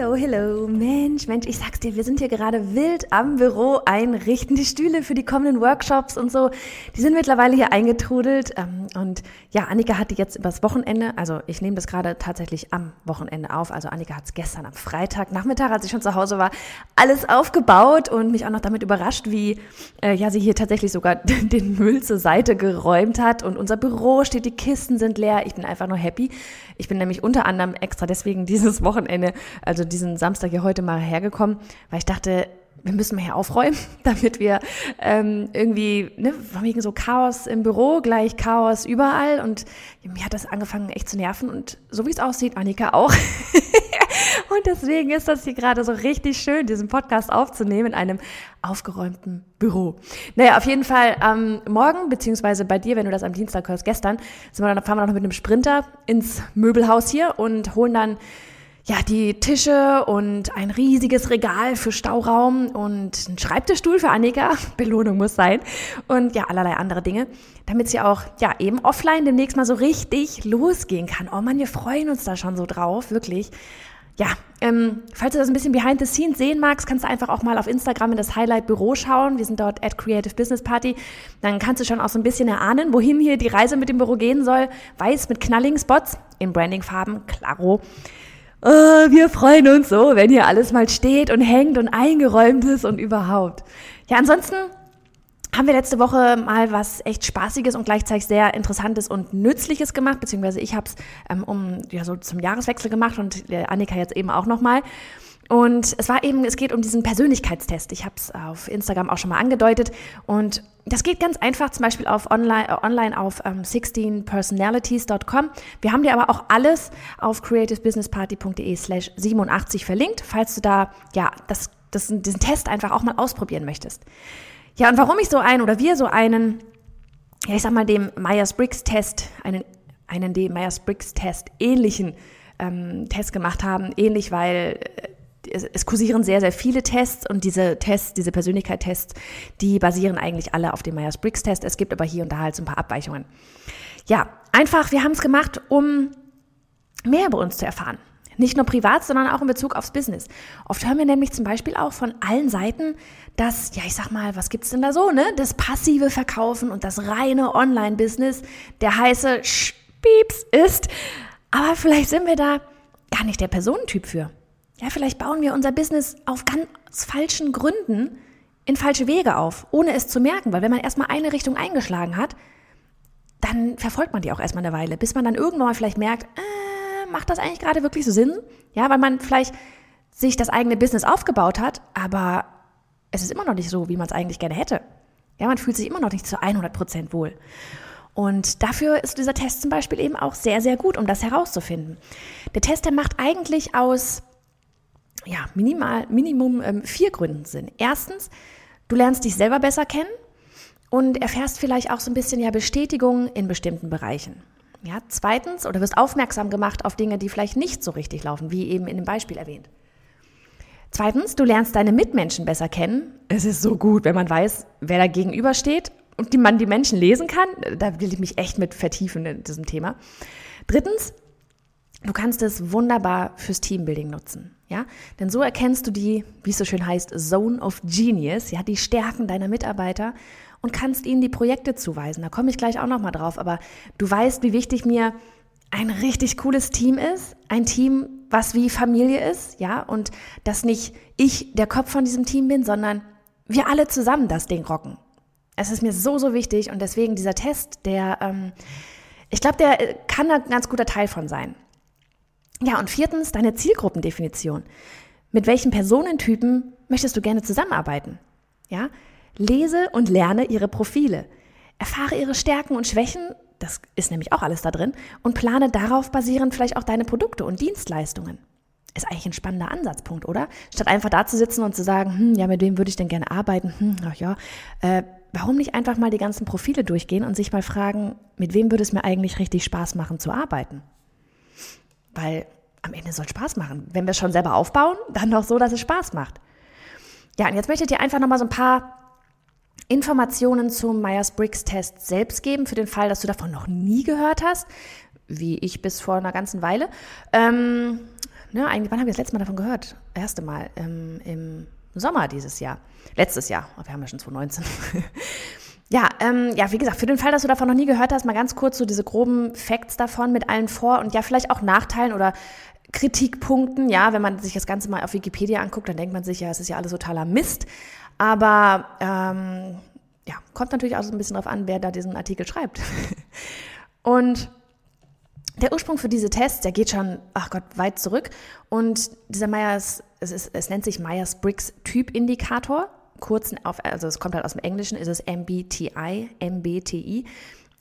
Hello, hello. Mensch, Mensch, ich sag's dir, wir sind hier gerade wild am Büro einrichten. Die Stühle für die kommenden Workshops und so, die sind mittlerweile hier eingetrudelt. Ähm, und ja, Annika hat die jetzt übers Wochenende, also ich nehme das gerade tatsächlich am Wochenende auf. Also Annika hat es gestern am Freitag Nachmittag, als ich schon zu Hause war, alles aufgebaut und mich auch noch damit überrascht, wie äh, ja sie hier tatsächlich sogar den Müll zur Seite geräumt hat. Und unser Büro steht, die Kisten sind leer. Ich bin einfach nur happy. Ich bin nämlich unter anderem extra deswegen dieses Wochenende, also diesen Samstag hier heute mal hergekommen, weil ich dachte, wir müssen mal hier aufräumen, damit wir ähm, irgendwie, ne, wegen so Chaos im Büro, gleich Chaos überall und mir hat das angefangen echt zu nerven und so wie es aussieht, Annika auch. und deswegen ist das hier gerade so richtig schön, diesen Podcast aufzunehmen in einem aufgeräumten Büro. Naja, auf jeden Fall ähm, morgen, beziehungsweise bei dir, wenn du das am Dienstag hörst, gestern, sind wir dann, fahren wir noch mit einem Sprinter ins Möbelhaus hier und holen dann ja, die Tische und ein riesiges Regal für Stauraum und ein Schreibtischstuhl für Annika, Belohnung muss sein, und ja, allerlei andere Dinge, damit sie auch, ja, eben offline demnächst mal so richtig losgehen kann. Oh man, wir freuen uns da schon so drauf, wirklich. Ja, ähm, falls du das ein bisschen behind the scenes sehen magst, kannst du einfach auch mal auf Instagram in das Highlight Büro schauen. Wir sind dort at Creative Business Party. Dann kannst du schon auch so ein bisschen erahnen, wohin hier die Reise mit dem Büro gehen soll. Weiß mit knalligen Spots in Brandingfarben, klaro oh, wir freuen uns so, wenn hier alles mal steht und hängt und eingeräumt ist und überhaupt. Ja, ansonsten haben wir letzte Woche mal was echt Spaßiges und gleichzeitig sehr Interessantes und Nützliches gemacht, beziehungsweise ich habe es ähm, um ja so zum Jahreswechsel gemacht und äh, Annika jetzt eben auch nochmal. Und es war eben, es geht um diesen Persönlichkeitstest. Ich habe es auf Instagram auch schon mal angedeutet. Und das geht ganz einfach, zum Beispiel auf online, äh, online auf ähm, 16personalities.com. Wir haben dir aber auch alles auf creativebusinessparty.de slash 87 verlinkt, falls du da ja das, das, diesen Test einfach auch mal ausprobieren möchtest. Ja, und warum ich so einen oder wir so einen, ja, ich sag mal, dem Myers-Briggs-Test, einen, einen dem Myers-Briggs-Test ähnlichen ähm, Test gemacht haben, ähnlich, weil äh, es, es kursieren sehr, sehr viele Tests und diese Tests, diese Persönlichkeitstests, die basieren eigentlich alle auf dem Myers-Briggs-Test. Es gibt aber hier und da halt so ein paar Abweichungen. Ja, einfach, wir haben es gemacht, um mehr über uns zu erfahren. Nicht nur privat, sondern auch in Bezug aufs Business. Oft hören wir nämlich zum Beispiel auch von allen Seiten, dass, ja, ich sag mal, was gibt's denn da so, ne? Das passive Verkaufen und das reine Online-Business der heiße Spieps ist. Aber vielleicht sind wir da gar nicht der Personentyp für. Ja, vielleicht bauen wir unser Business auf ganz falschen Gründen in falsche Wege auf, ohne es zu merken, weil wenn man erstmal eine Richtung eingeschlagen hat, dann verfolgt man die auch erstmal eine Weile, bis man dann irgendwann mal vielleicht merkt, äh, macht das eigentlich gerade wirklich so Sinn? Ja, weil man vielleicht sich das eigene Business aufgebaut hat, aber es ist immer noch nicht so, wie man es eigentlich gerne hätte. Ja, man fühlt sich immer noch nicht zu 100 Prozent wohl. Und dafür ist dieser Test zum Beispiel eben auch sehr, sehr gut, um das herauszufinden. Der Test, der macht eigentlich aus ja, minimal, Minimum ähm, vier Gründen Sinn. Erstens, du lernst dich selber besser kennen und erfährst vielleicht auch so ein bisschen ja Bestätigung in bestimmten Bereichen. Ja, zweitens, oder wirst aufmerksam gemacht auf Dinge, die vielleicht nicht so richtig laufen, wie eben in dem Beispiel erwähnt. Zweitens, du lernst deine Mitmenschen besser kennen. Es ist so gut, wenn man weiß, wer da gegenüber steht und die man die Menschen lesen kann. Da will ich mich echt mit vertiefen in diesem Thema. Drittens, Du kannst es wunderbar fürs Teambuilding nutzen, ja? Denn so erkennst du die, wie es so schön heißt, Zone of Genius, ja, die Stärken deiner Mitarbeiter und kannst ihnen die Projekte zuweisen. Da komme ich gleich auch noch mal drauf, aber du weißt, wie wichtig mir ein richtig cooles Team ist, ein Team, was wie Familie ist, ja, und dass nicht ich der Kopf von diesem Team bin, sondern wir alle zusammen das Ding rocken. Es ist mir so, so wichtig und deswegen dieser Test, der, ähm, ich glaube, der äh, kann ein ganz guter Teil von sein. Ja, und viertens, deine Zielgruppendefinition. Mit welchen Personentypen möchtest du gerne zusammenarbeiten? Ja, lese und lerne ihre Profile. Erfahre ihre Stärken und Schwächen, das ist nämlich auch alles da drin, und plane darauf basierend vielleicht auch deine Produkte und Dienstleistungen. Ist eigentlich ein spannender Ansatzpunkt, oder? Statt einfach da zu sitzen und zu sagen, hm, ja, mit wem würde ich denn gerne arbeiten? Hm, ach ja, äh, warum nicht einfach mal die ganzen Profile durchgehen und sich mal fragen, mit wem würde es mir eigentlich richtig Spaß machen zu arbeiten? Weil am Ende soll Spaß machen. Wenn wir es schon selber aufbauen, dann doch so, dass es Spaß macht. Ja, und jetzt möchte ich dir einfach nochmal so ein paar Informationen zum Myers-Briggs-Test selbst geben, für den Fall, dass du davon noch nie gehört hast, wie ich bis vor einer ganzen Weile. Ähm, ja, eigentlich, wann habe ich das letzte Mal davon gehört? Erste Mal ähm, im Sommer dieses Jahr. Letztes Jahr. Oh, wir haben ja schon 2019. ja, ähm, ja, wie gesagt, für den Fall, dass du davon noch nie gehört hast, mal ganz kurz so diese groben Facts davon mit allen Vor- und ja, vielleicht auch Nachteilen oder Kritikpunkten. Ja, wenn man sich das Ganze mal auf Wikipedia anguckt, dann denkt man sich, ja, es ist ja alles totaler Mist. Aber ähm, ja, kommt natürlich auch so ein bisschen darauf an, wer da diesen Artikel schreibt. und der Ursprung für diese Tests, der geht schon, ach Gott, weit zurück. Und dieser Myers, es, ist, es nennt sich Myers-Briggs Typindikator. Kurz auf, also es kommt halt aus dem Englischen, ist es MBTI, MBTI.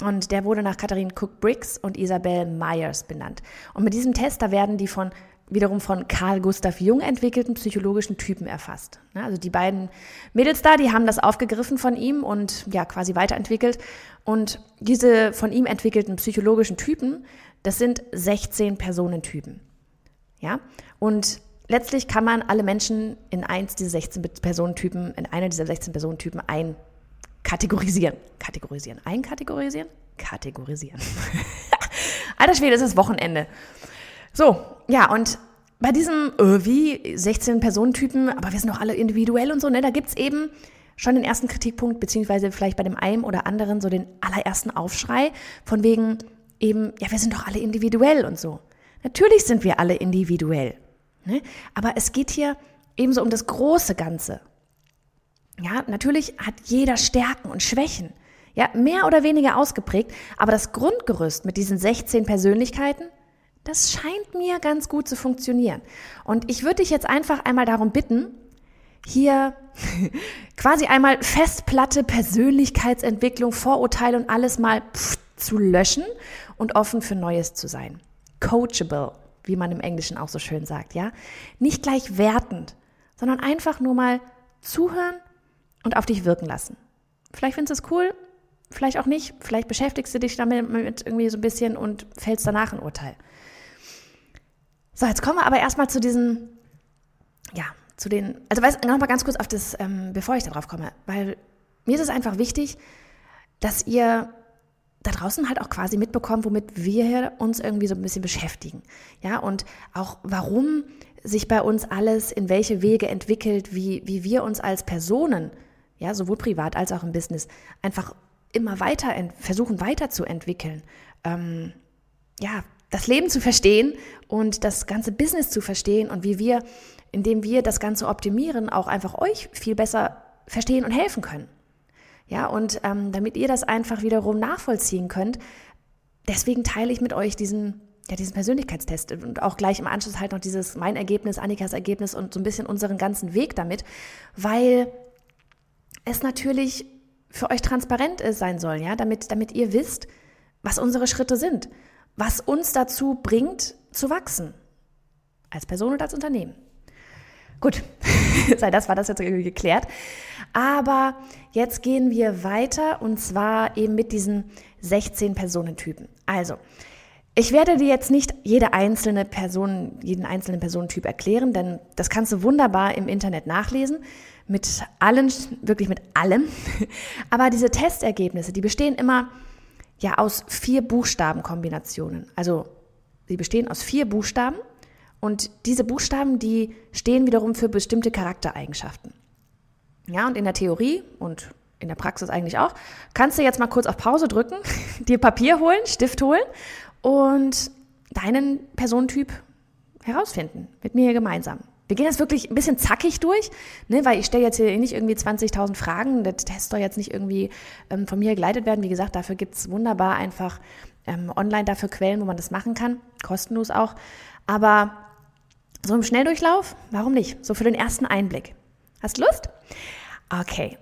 Und der wurde nach Katharine Cook Briggs und Isabel Myers benannt. Und mit diesem Test, da werden die von wiederum von Carl Gustav Jung entwickelten psychologischen Typen erfasst. Also die beiden Mädels da, die haben das aufgegriffen von ihm und ja quasi weiterentwickelt. Und diese von ihm entwickelten psychologischen Typen, das sind 16 Personentypen. Ja? Und letztlich kann man alle Menschen in eins dieser 16 Personentypen, in einer dieser 16 Personentypen einkategorisieren. Kategorisieren. Einkategorisieren? Kategorisieren. Alter Schwede, es ist Wochenende. So, ja, und bei diesem, äh, wie, 16 Personentypen, aber wir sind doch alle individuell und so, ne, da gibt's eben schon den ersten Kritikpunkt, beziehungsweise vielleicht bei dem einen oder anderen so den allerersten Aufschrei von wegen eben, ja, wir sind doch alle individuell und so. Natürlich sind wir alle individuell. Ne? Aber es geht hier ebenso um das große Ganze. Ja, natürlich hat jeder Stärken und Schwächen. Ja, mehr oder weniger ausgeprägt. Aber das Grundgerüst mit diesen 16 Persönlichkeiten, das scheint mir ganz gut zu funktionieren. Und ich würde dich jetzt einfach einmal darum bitten, hier quasi einmal Festplatte, Persönlichkeitsentwicklung, Vorurteile und alles mal zu löschen und offen für Neues zu sein. Coachable, wie man im Englischen auch so schön sagt, ja? Nicht gleich wertend, sondern einfach nur mal zuhören und auf dich wirken lassen. Vielleicht findest du es cool, vielleicht auch nicht, vielleicht beschäftigst du dich damit irgendwie so ein bisschen und fällst danach ein Urteil. So, jetzt kommen wir aber erstmal zu diesen, ja, zu den, also weiß, noch mal ganz kurz auf das, ähm, bevor ich darauf komme, weil mir ist es einfach wichtig, dass ihr da draußen halt auch quasi mitbekommt, womit wir uns irgendwie so ein bisschen beschäftigen. Ja, und auch warum sich bei uns alles in welche Wege entwickelt, wie, wie wir uns als Personen, ja, sowohl privat als auch im Business, einfach immer weiter versuchen weiterzuentwickeln. Ähm, ja, das Leben zu verstehen und das ganze Business zu verstehen und wie wir, indem wir das Ganze optimieren, auch einfach euch viel besser verstehen und helfen können. Ja, und ähm, damit ihr das einfach wiederum nachvollziehen könnt, deswegen teile ich mit euch diesen, ja, diesen Persönlichkeitstest und auch gleich im Anschluss halt noch dieses mein Ergebnis, Annikas Ergebnis und so ein bisschen unseren ganzen Weg damit, weil es natürlich für euch transparent ist, sein soll, ja, damit, damit ihr wisst, was unsere Schritte sind, was uns dazu bringt, zu wachsen. Als Person und als Unternehmen. Gut, sei das war das jetzt irgendwie geklärt. Aber jetzt gehen wir weiter und zwar eben mit diesen 16 Personentypen. Also, ich werde dir jetzt nicht jede einzelne Person, jeden einzelnen Personentyp erklären, denn das kannst du wunderbar im Internet nachlesen. Mit allen, wirklich mit allem. Aber diese Testergebnisse, die bestehen immer ja aus vier Buchstabenkombinationen. Also, sie bestehen aus vier Buchstaben und diese Buchstaben, die stehen wiederum für bestimmte Charaktereigenschaften. Ja, und in der Theorie und in der Praxis eigentlich auch, kannst du jetzt mal kurz auf Pause drücken, dir Papier holen, Stift holen und deinen Personentyp herausfinden. Mit mir hier gemeinsam. Wir gehen das wirklich ein bisschen zackig durch, ne, weil ich stelle jetzt hier nicht irgendwie 20.000 Fragen. Der Test soll jetzt nicht irgendwie ähm, von mir geleitet werden. Wie gesagt, dafür gibt es wunderbar einfach ähm, online dafür Quellen, wo man das machen kann. Kostenlos auch. Aber so im Schnelldurchlauf, warum nicht? So für den ersten Einblick. Hast Lust? Okay.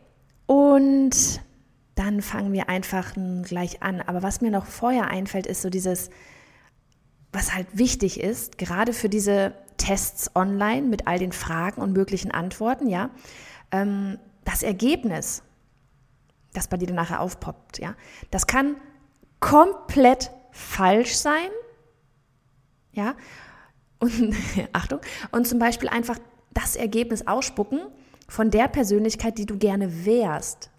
Und dann fangen wir einfach gleich an. Aber was mir noch vorher einfällt, ist so dieses, was halt wichtig ist, gerade für diese Tests online mit all den Fragen und möglichen Antworten, ja. Ähm, das Ergebnis, das bei dir nachher aufpoppt, ja, das kann komplett falsch sein, ja. Und Achtung, und zum Beispiel einfach das Ergebnis ausspucken von der Persönlichkeit, die du gerne wärst,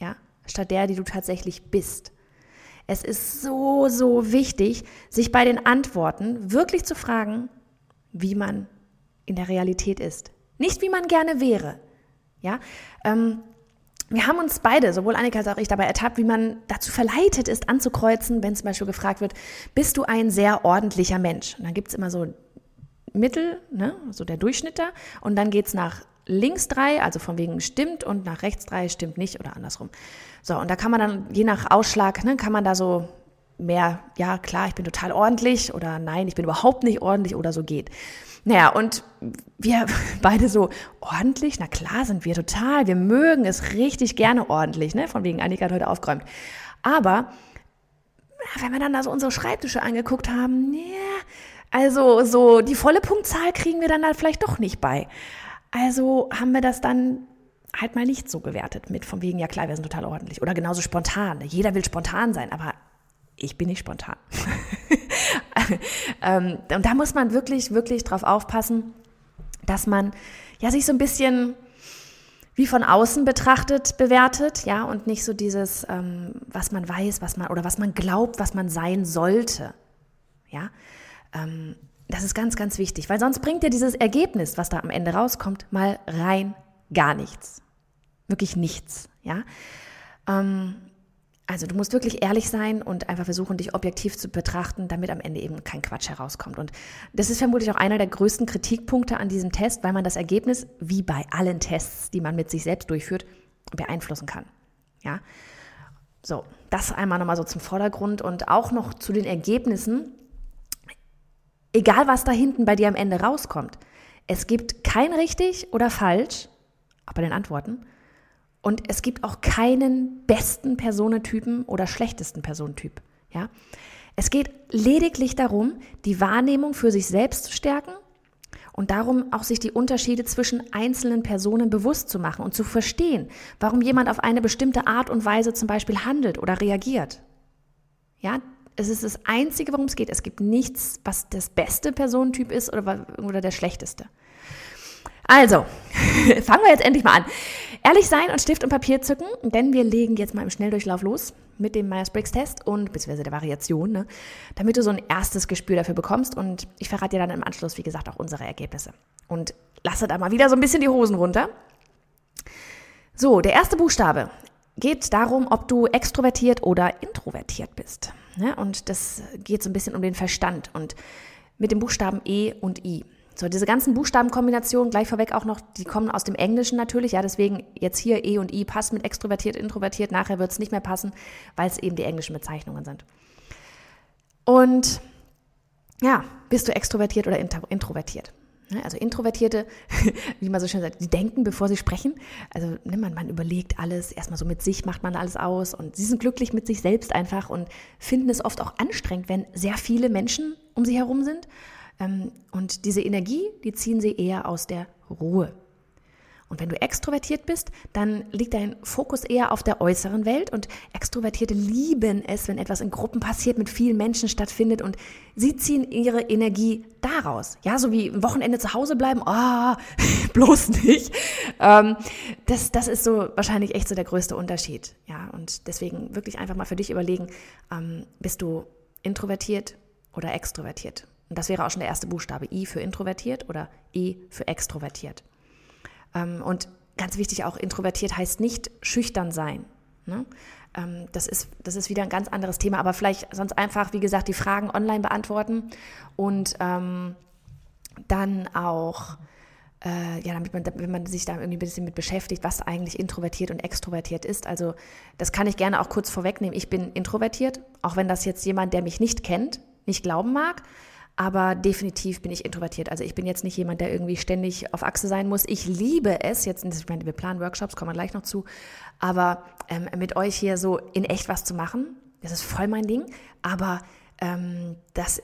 ja, statt der, die du tatsächlich bist. Es ist so, so wichtig, sich bei den Antworten wirklich zu fragen, wie man in der Realität ist. Nicht, wie man gerne wäre. Ja, ähm, wir haben uns beide, sowohl Annika als auch ich, dabei ertappt, wie man dazu verleitet ist, anzukreuzen, wenn zum Beispiel gefragt wird, bist du ein sehr ordentlicher Mensch? Und dann gibt es immer so Mittel, ne, so der Durchschnitt da, und dann geht es nach links drei, also von wegen stimmt, und nach rechts drei stimmt nicht oder andersrum. So, und da kann man dann, je nach Ausschlag, ne, kann man da so mehr, ja klar, ich bin total ordentlich oder nein, ich bin überhaupt nicht ordentlich oder so geht. Naja, und wir beide so ordentlich, na klar sind wir total, wir mögen es richtig gerne ordentlich, ne? Von wegen Annika hat heute aufgeräumt. Aber wenn wir dann da so unsere Schreibtische angeguckt haben, ja, also so die volle Punktzahl kriegen wir dann halt vielleicht doch nicht bei. Also haben wir das dann halt mal nicht so gewertet mit von wegen, ja klar, wir sind total ordentlich. Oder genauso spontan. Jeder will spontan sein, aber ich bin nicht spontan. ähm, und da muss man wirklich, wirklich drauf aufpassen, dass man ja sich so ein bisschen wie von außen betrachtet bewertet, ja, und nicht so dieses, ähm, was man weiß, was man oder was man glaubt, was man sein sollte, ja. Ähm, das ist ganz, ganz wichtig, weil sonst bringt dir dieses Ergebnis, was da am Ende rauskommt, mal rein gar nichts. Wirklich nichts, ja. Ähm, also du musst wirklich ehrlich sein und einfach versuchen, dich objektiv zu betrachten, damit am Ende eben kein Quatsch herauskommt. Und das ist vermutlich auch einer der größten Kritikpunkte an diesem Test, weil man das Ergebnis, wie bei allen Tests, die man mit sich selbst durchführt, beeinflussen kann. Ja, so, das einmal nochmal so zum Vordergrund und auch noch zu den Ergebnissen. Egal, was da hinten bei dir am Ende rauskommt, es gibt kein richtig oder falsch, auch bei den Antworten, und es gibt auch keinen besten Personentypen oder schlechtesten Personentyp. Ja? Es geht lediglich darum, die Wahrnehmung für sich selbst zu stärken und darum auch sich die Unterschiede zwischen einzelnen Personen bewusst zu machen und zu verstehen, warum jemand auf eine bestimmte Art und Weise zum Beispiel handelt oder reagiert. Ja, es ist das Einzige, worum es geht. Es gibt nichts, was das beste Personentyp ist oder, oder der schlechteste. Also, fangen wir jetzt endlich mal an. Ehrlich sein und Stift und Papier zücken, denn wir legen jetzt mal im Schnelldurchlauf los mit dem Myers-Briggs-Test und beziehungsweise der Variation, ne, damit du so ein erstes Gespür dafür bekommst. Und ich verrate dir dann im Anschluss, wie gesagt, auch unsere Ergebnisse. Und lasse da mal wieder so ein bisschen die Hosen runter. So, der erste Buchstabe geht darum, ob du extrovertiert oder introvertiert bist. Ne? Und das geht so ein bisschen um den Verstand und mit dem Buchstaben E und I. So, diese ganzen Buchstabenkombinationen, gleich vorweg auch noch, die kommen aus dem Englischen natürlich, ja, deswegen jetzt hier E und I passt mit extrovertiert, introvertiert, nachher wird es nicht mehr passen, weil es eben die englischen Bezeichnungen sind. Und ja, bist du extrovertiert oder introvertiert? Also Introvertierte, wie man so schön sagt, die denken, bevor sie sprechen. Also ne, man, man überlegt alles, erstmal so mit sich macht man alles aus und sie sind glücklich mit sich selbst einfach und finden es oft auch anstrengend, wenn sehr viele Menschen um sie herum sind. Ähm, und diese Energie, die ziehen sie eher aus der Ruhe. Und wenn du extrovertiert bist, dann liegt dein Fokus eher auf der äußeren Welt und Extrovertierte lieben es, wenn etwas in Gruppen passiert, mit vielen Menschen stattfindet und sie ziehen ihre Energie daraus. Ja, so wie ein Wochenende zu Hause bleiben, ah, oh, bloß nicht. Ähm, das, das ist so wahrscheinlich echt so der größte Unterschied. Ja, und deswegen wirklich einfach mal für dich überlegen, ähm, bist du introvertiert oder extrovertiert? Und das wäre auch schon der erste Buchstabe. I für introvertiert oder E für extrovertiert. Ähm, und ganz wichtig auch, introvertiert heißt nicht schüchtern sein. Ne? Ähm, das, ist, das ist wieder ein ganz anderes Thema, aber vielleicht sonst einfach, wie gesagt, die Fragen online beantworten und ähm, dann auch, äh, ja, damit man, wenn man sich da irgendwie ein bisschen mit beschäftigt, was eigentlich introvertiert und extrovertiert ist. Also das kann ich gerne auch kurz vorwegnehmen. Ich bin introvertiert, auch wenn das jetzt jemand, der mich nicht kennt, nicht glauben mag. Aber definitiv bin ich introvertiert. Also ich bin jetzt nicht jemand, der irgendwie ständig auf Achse sein muss. Ich liebe es, jetzt, ich meine, wir planen Workshops, kommen wir gleich noch zu, aber ähm, mit euch hier so in echt was zu machen, das ist voll mein Ding. Aber ähm, das,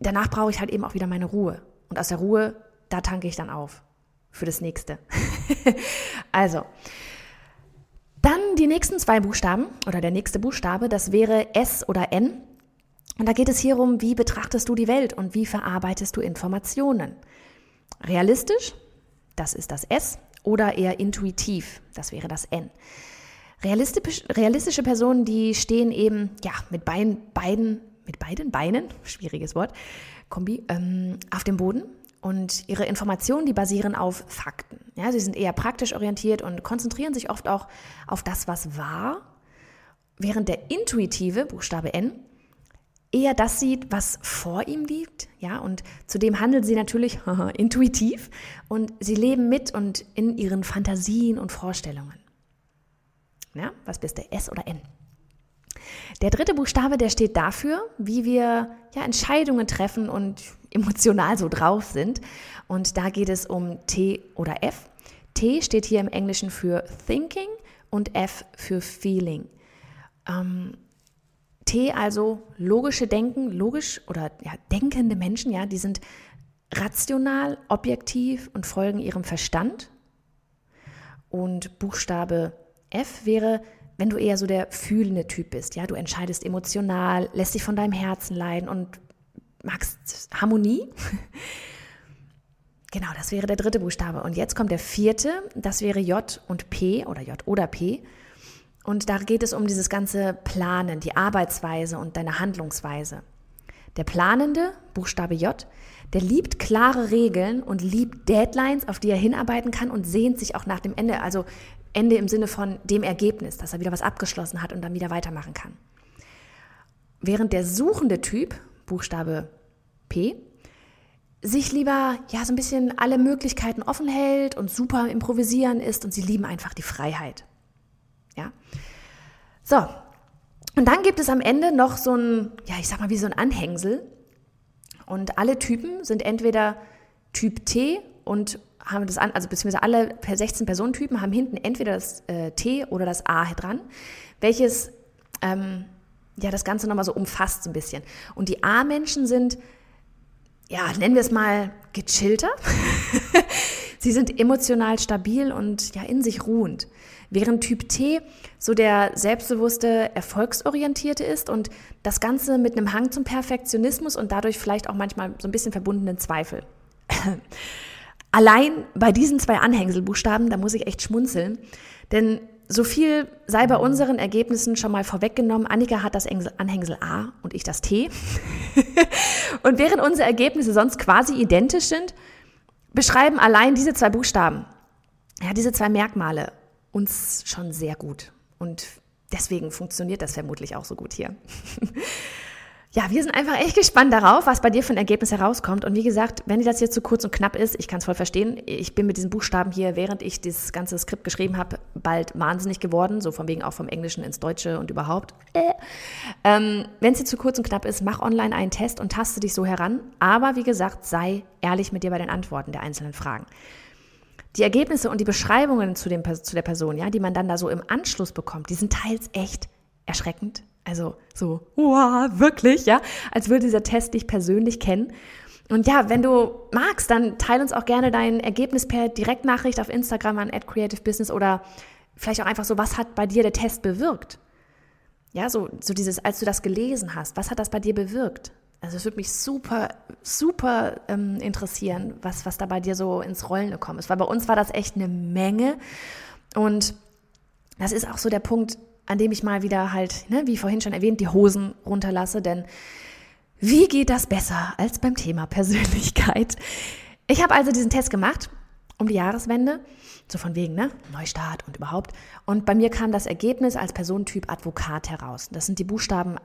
danach brauche ich halt eben auch wieder meine Ruhe. Und aus der Ruhe da tanke ich dann auf für das nächste. also, dann die nächsten zwei Buchstaben oder der nächste Buchstabe, das wäre S oder N. Und da geht es hier um, wie betrachtest du die Welt und wie verarbeitest du Informationen. Realistisch, das ist das S, oder eher intuitiv, das wäre das N. Realistisch, realistische Personen, die stehen eben ja, mit beiden, beiden, mit beiden Beinen, schwieriges Wort, Kombi, ähm, auf dem Boden und ihre Informationen, die basieren auf Fakten. Ja, sie sind eher praktisch orientiert und konzentrieren sich oft auch auf das, was war, während der intuitive, Buchstabe N, eher das sieht, was vor ihm liegt, ja, und zudem handeln sie natürlich intuitiv und sie leben mit und in ihren Fantasien und Vorstellungen. Ja, was bist du, S oder N? Der dritte Buchstabe, der steht dafür, wie wir ja, Entscheidungen treffen und emotional so drauf sind. Und da geht es um T oder F. T steht hier im Englischen für Thinking und F für Feeling. Ähm, T also logische Denken, logisch oder ja, denkende Menschen, ja, die sind rational, objektiv und folgen ihrem Verstand. Und Buchstabe F wäre, wenn du eher so der fühlende Typ bist, ja, du entscheidest emotional, lässt dich von deinem Herzen leiden und magst Harmonie. Genau, das wäre der dritte Buchstabe. Und jetzt kommt der vierte, das wäre J und P oder J oder P. Und da geht es um dieses ganze Planen, die Arbeitsweise und deine Handlungsweise. Der Planende, Buchstabe J, der liebt klare Regeln und liebt Deadlines, auf die er hinarbeiten kann und sehnt sich auch nach dem Ende, also Ende im Sinne von dem Ergebnis, dass er wieder was abgeschlossen hat und dann wieder weitermachen kann. Während der suchende Typ, Buchstabe P, sich lieber ja so ein bisschen alle Möglichkeiten offen hält und super improvisieren ist und sie lieben einfach die Freiheit. Ja. So. Und dann gibt es am Ende noch so ein, ja, ich sag mal, wie so ein Anhängsel. Und alle Typen sind entweder Typ T und haben das an, also beziehungsweise alle 16 Personentypen haben hinten entweder das äh, T oder das A dran, welches ähm, ja das Ganze nochmal so umfasst so ein bisschen. Und die A-Menschen sind, ja, nennen wir es mal gechillter. Sie sind emotional stabil und ja in sich ruhend. Während Typ T so der selbstbewusste, erfolgsorientierte ist und das Ganze mit einem Hang zum Perfektionismus und dadurch vielleicht auch manchmal so ein bisschen verbundenen Zweifel. Allein bei diesen zwei Anhängselbuchstaben, da muss ich echt schmunzeln, denn so viel sei bei unseren Ergebnissen schon mal vorweggenommen. Annika hat das Anhängsel A und ich das T. und während unsere Ergebnisse sonst quasi identisch sind, beschreiben allein diese zwei Buchstaben, ja, diese zwei Merkmale uns schon sehr gut. Und deswegen funktioniert das vermutlich auch so gut hier. Ja, wir sind einfach echt gespannt darauf, was bei dir für ein Ergebnis herauskommt. Und wie gesagt, wenn dir das jetzt zu kurz und knapp ist, ich kann es voll verstehen. Ich bin mit diesen Buchstaben hier, während ich das ganze Skript geschrieben habe, bald wahnsinnig geworden. So von wegen auch vom Englischen ins Deutsche und überhaupt. Äh. Ähm, wenn es dir zu kurz und knapp ist, mach online einen Test und taste dich so heran. Aber wie gesagt, sei ehrlich mit dir bei den Antworten der einzelnen Fragen. Die Ergebnisse und die Beschreibungen zu, dem, zu der Person, ja, die man dann da so im Anschluss bekommt, die sind teils echt erschreckend, also so, wow, wirklich, ja, als würde dieser Test dich persönlich kennen. Und ja, wenn du magst, dann teile uns auch gerne dein Ergebnis per Direktnachricht auf Instagram an @creativebusiness oder vielleicht auch einfach so, was hat bei dir der Test bewirkt? Ja, so, so dieses, als du das gelesen hast, was hat das bei dir bewirkt? Also es würde mich super, super ähm, interessieren, was, was da bei dir so ins Rollen gekommen ist. Weil bei uns war das echt eine Menge. Und das ist auch so der Punkt, an dem ich mal wieder halt, ne, wie vorhin schon erwähnt, die Hosen runterlasse, denn wie geht das besser als beim Thema Persönlichkeit? Ich habe also diesen Test gemacht um die Jahreswende, so von wegen, ne, Neustart und überhaupt. Und bei mir kam das Ergebnis als Personentyp Advokat heraus. Das sind die Buchstaben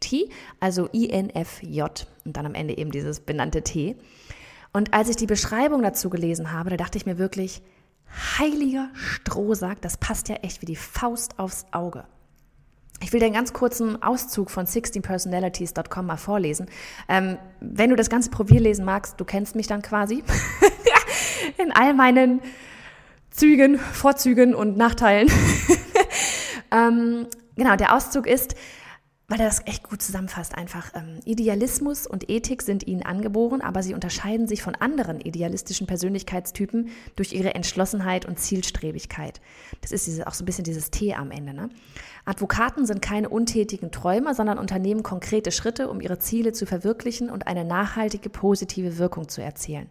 INFJT, also INFJ und dann am Ende eben dieses benannte T. Und als ich die Beschreibung dazu gelesen habe, da dachte ich mir wirklich, heiliger Strohsack, das passt ja echt wie die Faust aufs Auge. Ich will dir einen ganz kurzen Auszug von 16personalities.com mal vorlesen. Ähm, wenn du das ganze Profil lesen magst, du kennst mich dann quasi in all meinen Zügen, Vorzügen und Nachteilen. ähm, genau, der Auszug ist, weil er das echt gut zusammenfasst, einfach ähm, Idealismus und Ethik sind ihnen angeboren, aber sie unterscheiden sich von anderen idealistischen Persönlichkeitstypen durch ihre Entschlossenheit und Zielstrebigkeit. Das ist diese, auch so ein bisschen dieses T am Ende. Ne? Advokaten sind keine untätigen Träumer, sondern unternehmen konkrete Schritte, um ihre Ziele zu verwirklichen und eine nachhaltige positive Wirkung zu erzielen.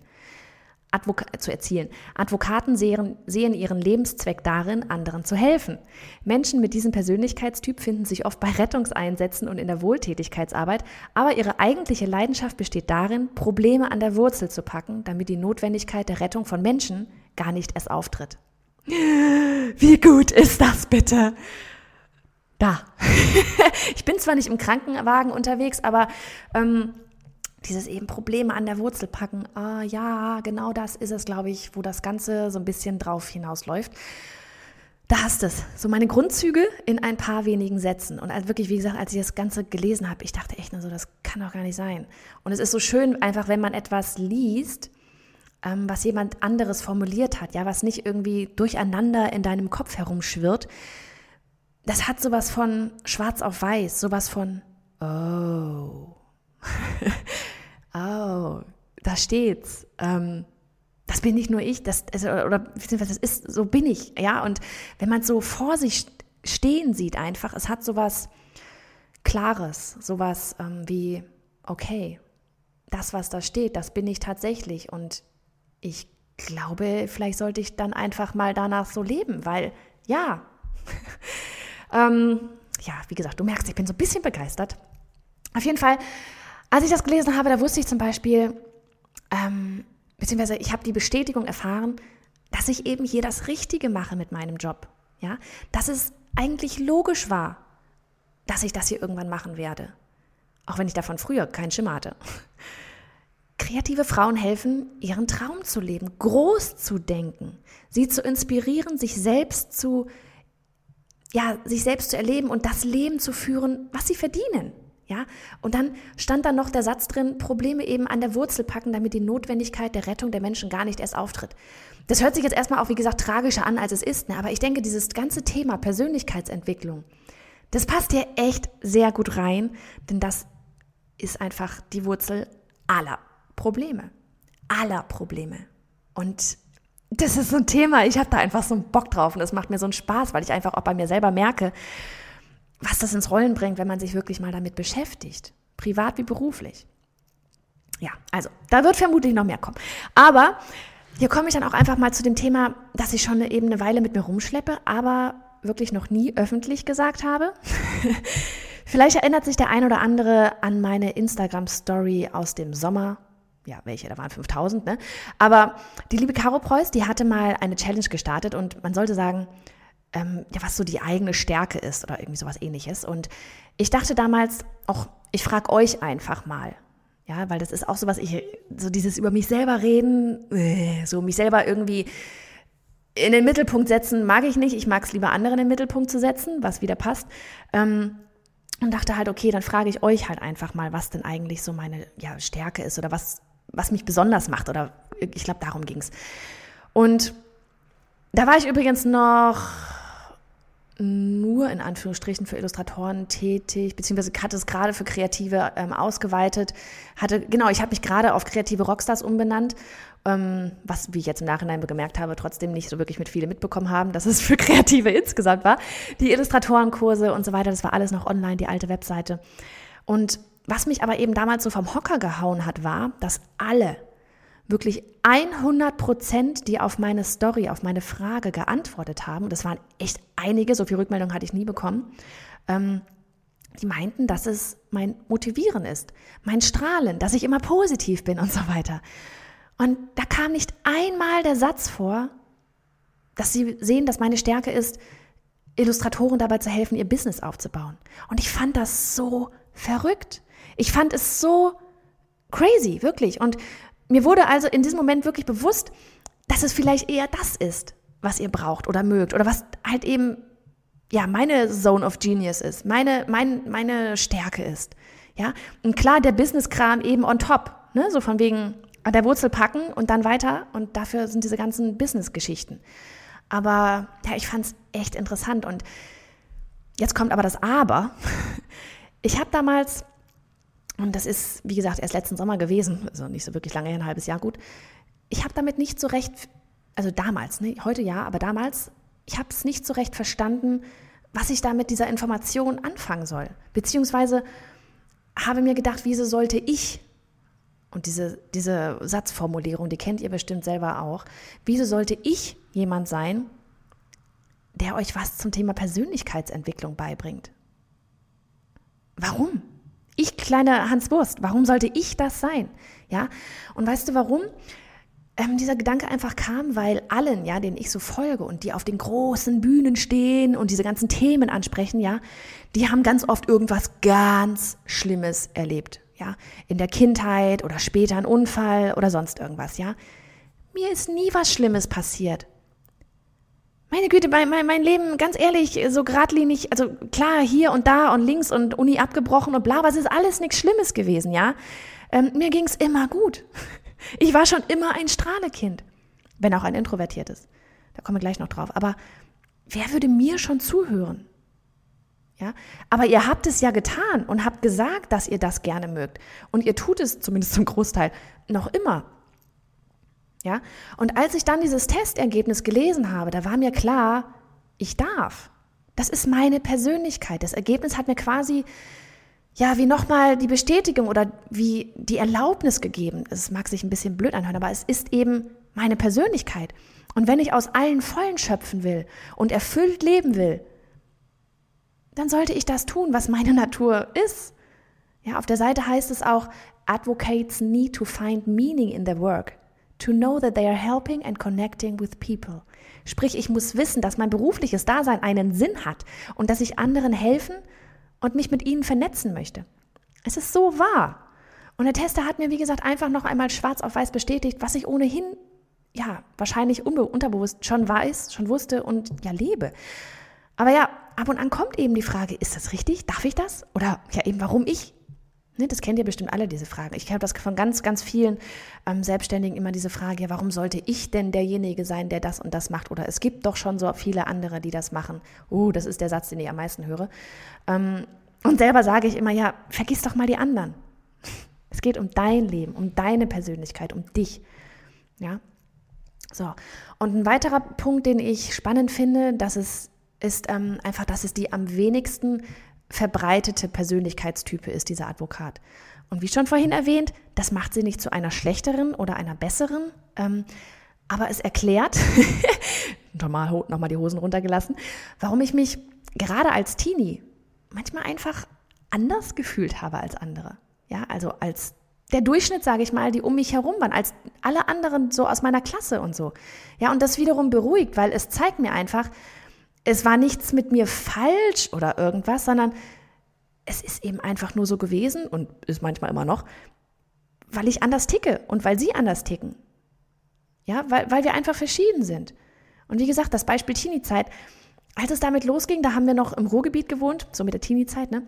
Advoka zu erzielen. Advokaten sehen, sehen ihren Lebenszweck darin, anderen zu helfen. Menschen mit diesem Persönlichkeitstyp finden sich oft bei Rettungseinsätzen und in der Wohltätigkeitsarbeit, aber ihre eigentliche Leidenschaft besteht darin, Probleme an der Wurzel zu packen, damit die Notwendigkeit der Rettung von Menschen gar nicht erst auftritt. Wie gut ist das bitte? Da. ich bin zwar nicht im Krankenwagen unterwegs, aber ähm, dieses eben Probleme an der Wurzel packen. Ah, ja, genau das ist es, glaube ich, wo das Ganze so ein bisschen drauf hinausläuft. Da hast es. So meine Grundzüge in ein paar wenigen Sätzen. Und wirklich, wie gesagt, als ich das Ganze gelesen habe, ich dachte echt nur so, das kann doch gar nicht sein. Und es ist so schön, einfach, wenn man etwas liest, ähm, was jemand anderes formuliert hat, ja, was nicht irgendwie durcheinander in deinem Kopf herumschwirrt. Das hat sowas von schwarz auf weiß, sowas von, oh. oh, da steht's. Ähm, das bin nicht nur ich, das, also, oder das ist, so bin ich, ja. Und wenn man es so vor sich stehen sieht, einfach, es hat sowas Klares, sowas ähm, wie, okay, das, was da steht, das bin ich tatsächlich. Und ich glaube, vielleicht sollte ich dann einfach mal danach so leben, weil ja, ähm, ja, wie gesagt, du merkst, ich bin so ein bisschen begeistert. Auf jeden Fall als ich das gelesen habe, da wusste ich zum Beispiel, ähm, beziehungsweise ich habe die Bestätigung erfahren, dass ich eben hier das Richtige mache mit meinem Job. Ja, dass es eigentlich logisch war, dass ich das hier irgendwann machen werde. Auch wenn ich davon früher keinen Schimmer hatte. Kreative Frauen helfen, ihren Traum zu leben, groß zu denken, sie zu inspirieren, sich selbst zu, ja, sich selbst zu erleben und das Leben zu führen, was sie verdienen. Ja, und dann stand da noch der Satz drin, Probleme eben an der Wurzel packen, damit die Notwendigkeit der Rettung der Menschen gar nicht erst auftritt. Das hört sich jetzt erstmal auch, wie gesagt, tragischer an, als es ist. Ne? Aber ich denke, dieses ganze Thema Persönlichkeitsentwicklung, das passt hier echt sehr gut rein, denn das ist einfach die Wurzel aller Probleme. Aller Probleme. Und das ist so ein Thema, ich habe da einfach so einen Bock drauf und das macht mir so einen Spaß, weil ich einfach auch bei mir selber merke, was das ins Rollen bringt, wenn man sich wirklich mal damit beschäftigt, privat wie beruflich. Ja, also da wird vermutlich noch mehr kommen. Aber hier komme ich dann auch einfach mal zu dem Thema, das ich schon eben eine Weile mit mir rumschleppe, aber wirklich noch nie öffentlich gesagt habe. Vielleicht erinnert sich der ein oder andere an meine Instagram-Story aus dem Sommer. Ja, welche? Da waren 5000, ne? Aber die liebe Caro Preuß, die hatte mal eine Challenge gestartet und man sollte sagen, ähm, ja, was so die eigene Stärke ist oder irgendwie sowas ähnliches. Und ich dachte damals auch, ich frage euch einfach mal. Ja, weil das ist auch so was, ich, so dieses über mich selber reden, äh, so mich selber irgendwie in den Mittelpunkt setzen, mag ich nicht. Ich mag es lieber, andere in den Mittelpunkt zu setzen, was wieder passt. Ähm, und dachte halt, okay, dann frage ich euch halt einfach mal, was denn eigentlich so meine ja, Stärke ist oder was, was mich besonders macht. Oder ich glaube, darum ging es. Und da war ich übrigens noch nur in Anführungsstrichen für Illustratoren tätig, beziehungsweise hatte es gerade für Kreative ähm, ausgeweitet. Hatte, genau, ich habe mich gerade auf kreative Rockstars umbenannt, ähm, was, wie ich jetzt im Nachhinein gemerkt habe, trotzdem nicht so wirklich mit viele mitbekommen haben, dass es für Kreative insgesamt war. Die Illustratorenkurse und so weiter, das war alles noch online, die alte Webseite. Und was mich aber eben damals so vom Hocker gehauen hat, war, dass alle wirklich 100 Prozent, die auf meine Story, auf meine Frage geantwortet haben, das waren echt einige, so viel Rückmeldung hatte ich nie bekommen, ähm, die meinten, dass es mein Motivieren ist, mein Strahlen, dass ich immer positiv bin und so weiter. Und da kam nicht einmal der Satz vor, dass sie sehen, dass meine Stärke ist, Illustratoren dabei zu helfen, ihr Business aufzubauen. Und ich fand das so verrückt. Ich fand es so crazy, wirklich. Und mir wurde also in diesem Moment wirklich bewusst, dass es vielleicht eher das ist, was ihr braucht oder mögt oder was halt eben ja meine Zone of Genius ist, meine mein, meine Stärke ist. Ja, und klar der Business-Kram eben on top, ne? so von wegen an der Wurzel packen und dann weiter und dafür sind diese ganzen Business-Geschichten. Aber ja, ich fand es echt interessant und jetzt kommt aber das Aber. Ich habe damals, und das ist, wie gesagt, erst letzten Sommer gewesen, also nicht so wirklich lange ein halbes Jahr gut, ich habe damit nicht so recht, also damals, ne, heute ja, aber damals, ich habe es nicht so recht verstanden, was ich da mit dieser Information anfangen soll. Beziehungsweise habe mir gedacht, wieso sollte ich, und diese, diese Satzformulierung, die kennt ihr bestimmt selber auch, wieso sollte ich jemand sein, der euch was zum Thema Persönlichkeitsentwicklung beibringt? Warum? Ich, kleine Hans Wurst, warum sollte ich das sein? Ja, und weißt du warum? ähm, dieser Gedanke einfach kam, weil allen, ja, denen ich so folge und die auf den großen Bühnen stehen und diese ganzen Themen ansprechen, ja, die haben ganz oft irgendwas ganz Schlimmes erlebt, ja, in der Kindheit oder später ein Unfall oder sonst irgendwas, ja. Mir ist nie was Schlimmes passiert. Meine Güte, mein, mein, mein Leben, ganz ehrlich, so geradlinig, also klar, hier und da und links und Uni abgebrochen und bla, aber es ist alles nichts Schlimmes gewesen, ja. Ähm, mir ging's immer gut. Ich war schon immer ein Strahlekind, wenn auch ein introvertiertes. Da kommen wir gleich noch drauf. Aber wer würde mir schon zuhören? Ja, aber ihr habt es ja getan und habt gesagt, dass ihr das gerne mögt. Und ihr tut es zumindest zum Großteil noch immer. Ja, und als ich dann dieses Testergebnis gelesen habe, da war mir klar, ich darf. Das ist meine Persönlichkeit. Das Ergebnis hat mir quasi ja, wie nochmal die Bestätigung oder wie die Erlaubnis gegeben. Es mag sich ein bisschen blöd anhören, aber es ist eben meine Persönlichkeit. Und wenn ich aus allen Vollen schöpfen will und erfüllt leben will, dann sollte ich das tun, was meine Natur ist. Ja, auf der Seite heißt es auch, Advocates need to find meaning in their work, to know that they are helping and connecting with people. Sprich, ich muss wissen, dass mein berufliches Dasein einen Sinn hat und dass ich anderen helfen und mich mit ihnen vernetzen möchte. Es ist so wahr. Und der Tester hat mir, wie gesagt, einfach noch einmal schwarz auf weiß bestätigt, was ich ohnehin, ja, wahrscheinlich unterbewusst schon weiß, schon wusste und ja lebe. Aber ja, ab und an kommt eben die Frage, ist das richtig? Darf ich das? Oder ja, eben, warum ich? Ne, das kennt ihr bestimmt alle, diese Fragen. Ich habe das von ganz, ganz vielen ähm, Selbstständigen immer diese Frage, ja, warum sollte ich denn derjenige sein, der das und das macht? Oder es gibt doch schon so viele andere, die das machen. Uh, das ist der Satz, den ich am meisten höre. Ähm, und selber sage ich immer, ja, vergiss doch mal die anderen. Es geht um dein Leben, um deine Persönlichkeit, um dich. Ja. So. Und ein weiterer Punkt, den ich spannend finde, das ist, ist ähm, einfach, dass es die am wenigsten verbreitete Persönlichkeitstype ist, dieser Advokat. Und wie schon vorhin erwähnt, das macht sie nicht zu einer schlechteren oder einer besseren, ähm, aber es erklärt, nochmal, nochmal die Hosen runtergelassen, warum ich mich gerade als Teenie manchmal einfach anders gefühlt habe als andere. Ja, also als der Durchschnitt, sage ich mal, die um mich herum waren, als alle anderen so aus meiner Klasse und so. Ja, und das wiederum beruhigt, weil es zeigt mir einfach, es war nichts mit mir falsch oder irgendwas, sondern es ist eben einfach nur so gewesen und ist manchmal immer noch, weil ich anders ticke und weil sie anders ticken. Ja, weil, weil wir einfach verschieden sind. Und wie gesagt, das Beispiel Teenie-Zeit, als es damit losging, da haben wir noch im Ruhrgebiet gewohnt, so mit der Teenie-Zeit, ne?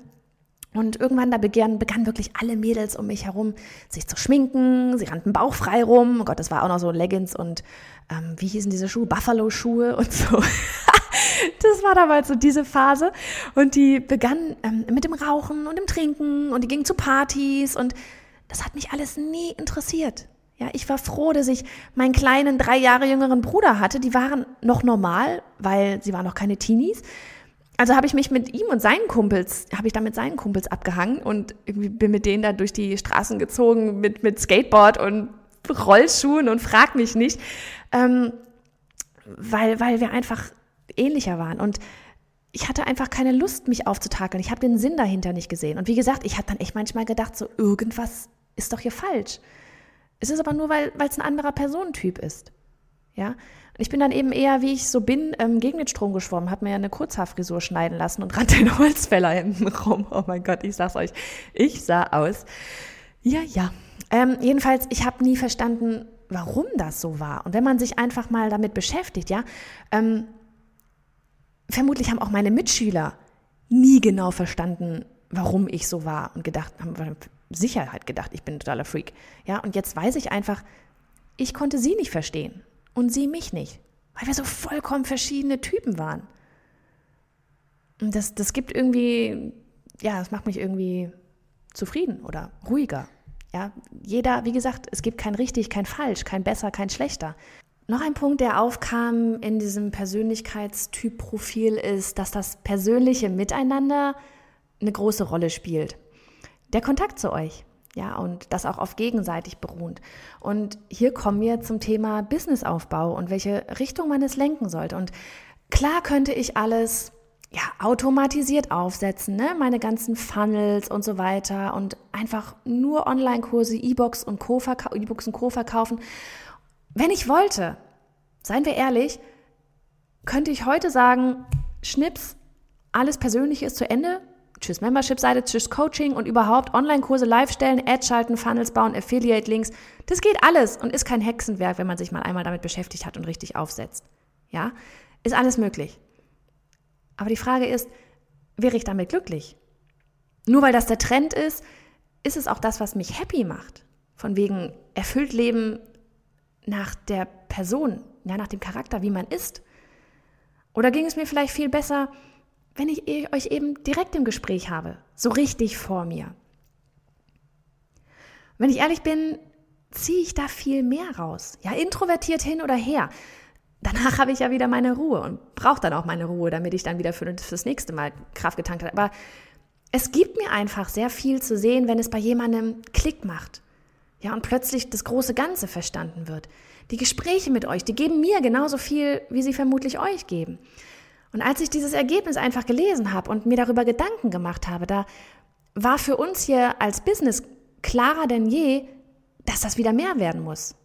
Und irgendwann, da begann, begannen wirklich alle Mädels um mich herum, sich zu schminken. Sie rannten bauchfrei rum. Oh Gott, das war auch noch so Leggings und ähm, wie hießen diese Schuhe? Buffalo-Schuhe und so. das war damals so diese Phase. Und die begannen ähm, mit dem Rauchen und dem Trinken und die gingen zu Partys und das hat mich alles nie interessiert. Ja, ich war froh, dass ich meinen kleinen drei Jahre jüngeren Bruder hatte. Die waren noch normal, weil sie waren noch keine Teenies. Also habe ich mich mit ihm und seinen Kumpels, habe ich da mit seinen Kumpels abgehangen und irgendwie bin mit denen da durch die Straßen gezogen mit, mit Skateboard und Rollschuhen und frag mich nicht, ähm, weil, weil wir einfach ähnlicher waren. Und ich hatte einfach keine Lust, mich aufzutakeln. Ich habe den Sinn dahinter nicht gesehen. Und wie gesagt, ich habe dann echt manchmal gedacht, so irgendwas ist doch hier falsch. Es ist aber nur, weil es ein anderer Personentyp ist. Ja, ich bin dann eben eher, wie ich so bin, ähm, gegen den Strom geschwommen, habe mir eine Kurzhaarfrisur schneiden lassen und rannte in Holzfäller hinten rum. Oh mein Gott, ich sag's euch, ich sah aus. Ja, ja. Ähm, jedenfalls, ich habe nie verstanden, warum das so war. Und wenn man sich einfach mal damit beschäftigt, ja, ähm, vermutlich haben auch meine Mitschüler nie genau verstanden, warum ich so war und gedacht, haben Sicherheit gedacht, ich bin ein totaler Freak. Ja, und jetzt weiß ich einfach, ich konnte sie nicht verstehen und sie mich nicht, weil wir so vollkommen verschiedene Typen waren. Und das, das gibt irgendwie ja, es macht mich irgendwie zufrieden oder ruhiger. Ja, jeder, wie gesagt, es gibt kein richtig, kein falsch, kein besser, kein schlechter. Noch ein Punkt, der aufkam in diesem Persönlichkeitstyp-Profil ist, dass das persönliche Miteinander eine große Rolle spielt. Der Kontakt zu euch. Ja, und das auch auf gegenseitig beruhend. Und hier kommen wir zum Thema Businessaufbau und welche Richtung man es lenken sollte. Und klar könnte ich alles ja, automatisiert aufsetzen, ne? meine ganzen Funnels und so weiter und einfach nur Online-Kurse, E-Books und. E-Books und Co. verkaufen. Wenn ich wollte, seien wir ehrlich, könnte ich heute sagen, Schnips, alles Persönliche ist zu Ende. Tschüss Membership-Seite, tschüss Coaching und überhaupt Online-Kurse live stellen, Ads schalten, Funnels bauen, Affiliate-Links. Das geht alles und ist kein Hexenwerk, wenn man sich mal einmal damit beschäftigt hat und richtig aufsetzt. Ja, ist alles möglich. Aber die Frage ist, wäre ich damit glücklich? Nur weil das der Trend ist, ist es auch das, was mich happy macht. Von wegen erfüllt Leben nach der Person, ja, nach dem Charakter, wie man ist. Oder ging es mir vielleicht viel besser, wenn ich e-, euch eben direkt im Gespräch habe, so richtig vor mir? Wenn ich ehrlich bin, ziehe ich da viel mehr raus. Ja, introvertiert hin oder her danach habe ich ja wieder meine Ruhe und brauche dann auch meine Ruhe, damit ich dann wieder für, das nächste Mal Kraft getankt habe. Aber es gibt mir einfach sehr viel zu sehen, wenn es bei jemandem Klick macht. Ja, und plötzlich das große Ganze verstanden wird. Die Gespräche mit euch, die geben mir genauso viel, wie sie vermutlich euch geben. Und als ich dieses Ergebnis einfach gelesen habe und mir darüber Gedanken gemacht habe, da war für uns hier als Business klarer denn je, dass das wieder mehr werden muss.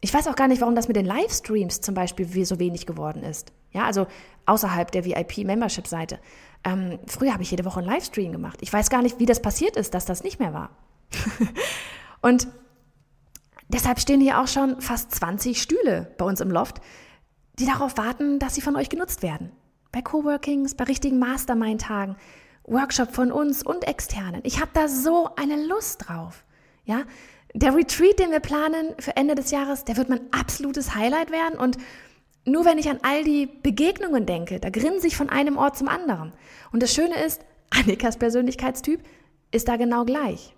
Ich weiß auch gar nicht, warum das mit den Livestreams zum Beispiel so wenig geworden ist. Ja, also außerhalb der VIP-Membership-Seite. Ähm, früher habe ich jede Woche einen Livestream gemacht. Ich weiß gar nicht, wie das passiert ist, dass das nicht mehr war. und deshalb stehen hier auch schon fast 20 Stühle bei uns im Loft, die darauf warten, dass sie von euch genutzt werden. Bei Coworkings, bei richtigen Mastermind-Tagen, Workshop von uns und externen. Ich habe da so eine Lust drauf. Ja, der Retreat, den wir planen für Ende des Jahres, der wird mein absolutes Highlight werden. Und nur wenn ich an all die Begegnungen denke, da grinse ich von einem Ort zum anderen. Und das Schöne ist, Annikas Persönlichkeitstyp ist da genau gleich.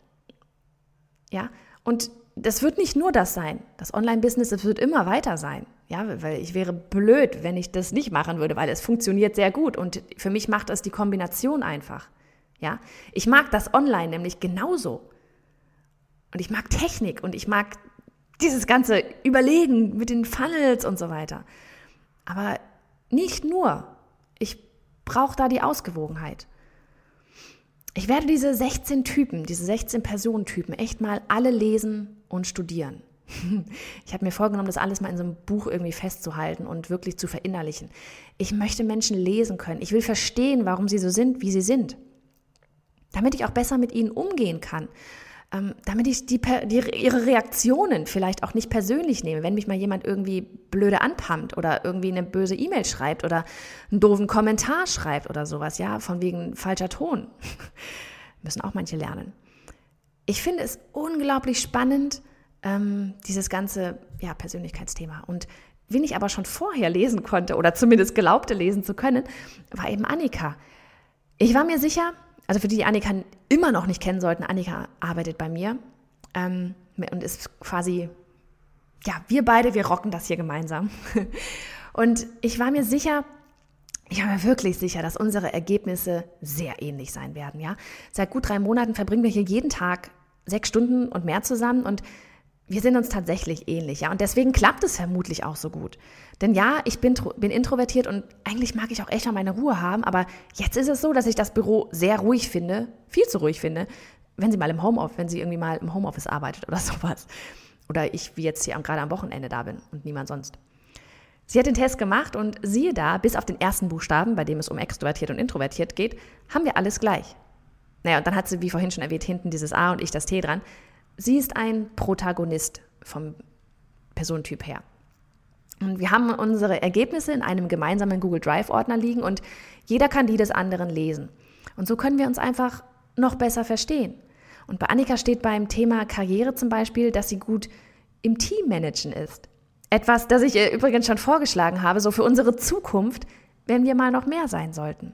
Ja, und das wird nicht nur das sein. Das Online-Business, wird immer weiter sein. Ja, weil ich wäre blöd, wenn ich das nicht machen würde, weil es funktioniert sehr gut und für mich macht es die Kombination einfach. Ja, ich mag das Online nämlich genauso. Und ich mag Technik und ich mag dieses ganze Überlegen mit den Funnels und so weiter. Aber nicht nur. Ich brauche da die Ausgewogenheit. Ich werde diese 16 Typen, diese 16 Personentypen echt mal alle lesen und studieren. Ich habe mir vorgenommen, das alles mal in so einem Buch irgendwie festzuhalten und wirklich zu verinnerlichen. Ich möchte Menschen lesen können. Ich will verstehen, warum sie so sind, wie sie sind. Damit ich auch besser mit ihnen umgehen kann ähm, damit ich die, die, ihre Reaktionen vielleicht auch nicht persönlich nehme. Wenn mich mal jemand irgendwie blöde anpammt oder irgendwie eine böse E-Mail schreibt oder einen doofen Kommentar schreibt oder sowas, ja, von wegen falscher Ton. Müssen auch manche lernen. Ich finde es unglaublich spannend, ähm, dieses ganze ja, Persönlichkeitsthema. Und wen ich aber schon vorher lesen konnte oder zumindest glaubte lesen zu können, war eben Annika. Ich war mir sicher, also für die, die Annika immer noch nicht kennen sollten, Annika arbeitet bei mir ähm, und ist quasi, ja, wir beide, wir rocken das hier gemeinsam. Und ich war mir sicher, ich war mir wirklich sicher, dass unsere Ergebnisse sehr ähnlich sein werden, ja. Seit gut drei Monaten verbringen wir hier jeden Tag sechs Stunden und mehr zusammen und wir sind uns tatsächlich ähnlich, ja. Und deswegen klappt es vermutlich auch so gut. Denn ja, ich bin, bin introvertiert und eigentlich mag ich auch echt mal meine Ruhe haben, aber jetzt ist es so, dass ich das Büro sehr ruhig finde, viel zu ruhig finde, wenn sie mal im Homeoffice, wenn sie irgendwie mal im Homeoffice arbeitet oder sowas. Oder ich, wie jetzt hier gerade am Wochenende da bin und niemand sonst. Sie hat den Test gemacht und siehe da, bis auf den ersten Buchstaben, bei dem es um extrovertiert und introvertiert geht, haben wir alles gleich. Naja, und dann hat sie, wie vorhin schon erwähnt, hinten dieses A und ich das T dran. Sie ist ein Protagonist vom Personentyp her. Und wir haben unsere Ergebnisse in einem gemeinsamen Google Drive-Ordner liegen und jeder kann die des anderen lesen. Und so können wir uns einfach noch besser verstehen. Und bei Annika steht beim Thema Karriere zum Beispiel, dass sie gut im Team managen ist. Etwas, das ich übrigens schon vorgeschlagen habe, so für unsere Zukunft, wenn wir mal noch mehr sein sollten.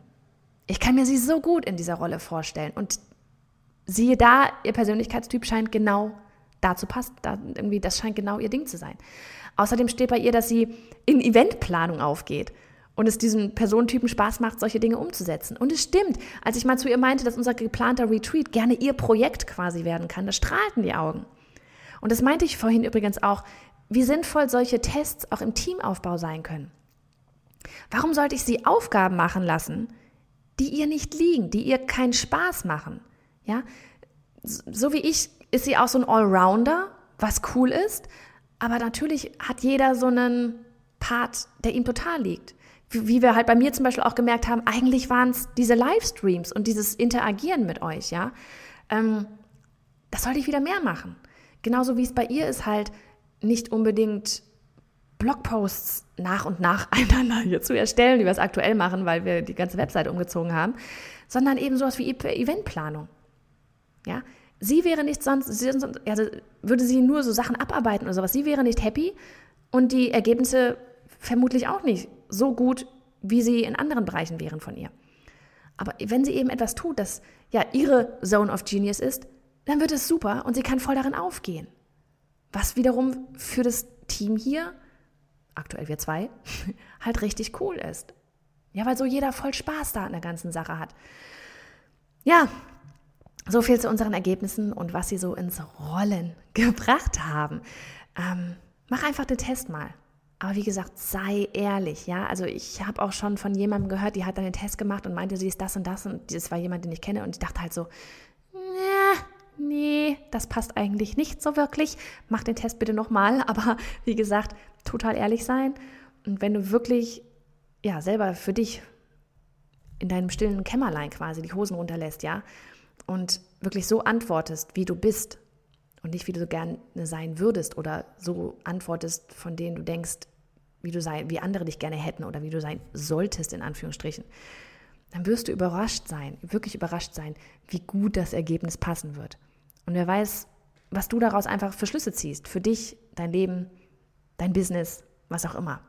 Ich kann mir sie so gut in dieser Rolle vorstellen. Und siehe da, ihr Persönlichkeitstyp scheint genau dazu passt. Da irgendwie, das scheint genau ihr Ding zu sein. Außerdem steht bei ihr, dass sie in Eventplanung aufgeht und es diesen Personentypen Spaß macht, solche Dinge umzusetzen. Und es stimmt, als ich mal zu ihr meinte, dass unser geplanter Retreat gerne ihr Projekt quasi werden kann, da strahlten die Augen. Und das meinte ich vorhin übrigens auch, wie sinnvoll solche Tests auch im Teamaufbau sein können. Warum sollte ich sie Aufgaben machen lassen, die ihr nicht liegen, die ihr keinen Spaß machen? Ja, so wie ich ist sie auch so ein Allrounder, was cool ist, aber natürlich hat jeder so einen Part, der ihm total liegt. Wie, wir halt bei mir zum Beispiel auch gemerkt haben, eigentlich waren es diese Livestreams und dieses Interagieren mit euch, ja. Ähm, das sollte ich wieder mehr machen. Genauso wie es bei ihr ist, halt nicht unbedingt Blogposts nach und nach einander hier zu erstellen, wie wir es aktuell machen, weil wir die ganze Webseite umgezogen haben, sondern eben sowas wie Eventplanung. Ja, sie wäre nicht sonst, also würde sie nur so Sachen abarbeiten oder sowas. Sie wäre nicht happy und die Ergebnisse vermutlich auch nicht so gut, wie sie in anderen Bereichen wären von ihr. Aber wenn sie eben etwas tut, das ja ihre Zone of Genius ist, dann wird es super und sie kann voll darin aufgehen. Was wiederum für das Team hier, aktuell wir zwei, halt richtig cool ist. Ja, weil so jeder voll Spaß da an der ganzen Sache hat. Ja, so viel zu unseren Ergebnissen und was sie so ins Rollen gebracht haben. Ähm, mach einfach den Test mal. Aber wie gesagt, sei ehrlich, ja. Also ich habe auch schon von jemandem gehört, die hat dann den Test gemacht und meinte, sie ist das und das und das war jemand, den ich kenne und ich dachte halt so, nee, das passt eigentlich nicht so wirklich. Mach den Test bitte nochmal. Aber wie gesagt, total ehrlich sein. Und wenn du wirklich, ja, selber für dich in deinem stillen Kämmerlein quasi die Hosen runterlässt, ja, und wirklich so antwortest, wie du bist und nicht wie du so gerne sein würdest oder so antwortest, von denen du denkst, wie du sein, wie andere dich gerne hätten oder wie du sein solltest in Anführungsstrichen, dann wirst du überrascht sein, wirklich überrascht sein, wie gut das Ergebnis passen wird. Und wer weiß, was du daraus einfach für Schlüsse ziehst, für dich, dein Leben, dein Business, was auch immer.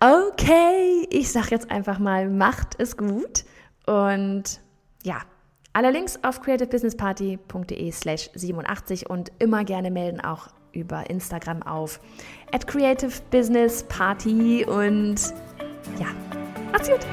Okay, ich sag jetzt einfach mal, macht es gut und ja, alle Links auf creativebusinessparty.de slash 87 und immer gerne melden auch über Instagram auf at creativebusinessparty und ja, macht's gut!